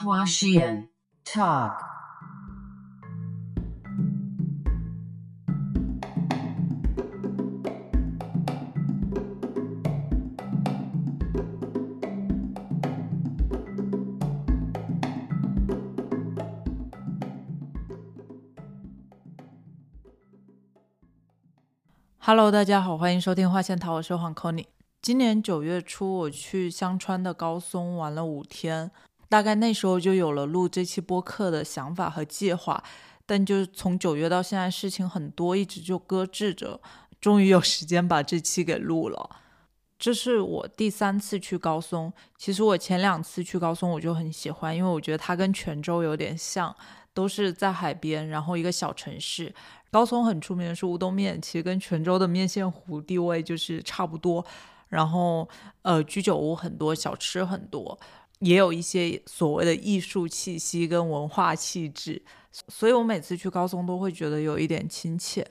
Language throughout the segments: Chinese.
花絮 Talk。Hello，大家好，欢迎收听花线桃，我是黄 Conny。今年九月初，我去香川的高松玩了五天，大概那时候就有了录这期播客的想法和计划，但就是从九月到现在，事情很多，一直就搁置着，终于有时间把这期给录了。这是我第三次去高松，其实我前两次去高松我就很喜欢，因为我觉得它跟泉州有点像，都是在海边，然后一个小城市。高松很出名的是乌冬面，其实跟泉州的面线糊地位就是差不多。然后，呃，居酒屋很多，小吃很多，也有一些所谓的艺术气息跟文化气质，所以我每次去高松都会觉得有一点亲切。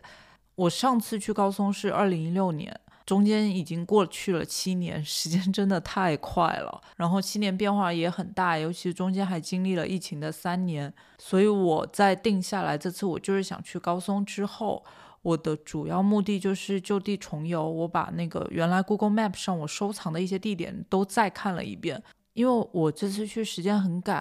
我上次去高松是二零一六年，中间已经过去了七年，时间真的太快了。然后七年变化也很大，尤其中间还经历了疫情的三年，所以我在定下来这次我就是想去高松之后。我的主要目的就是就地重游，我把那个原来 Google Map 上我收藏的一些地点都再看了一遍。因为我这次去时间很赶，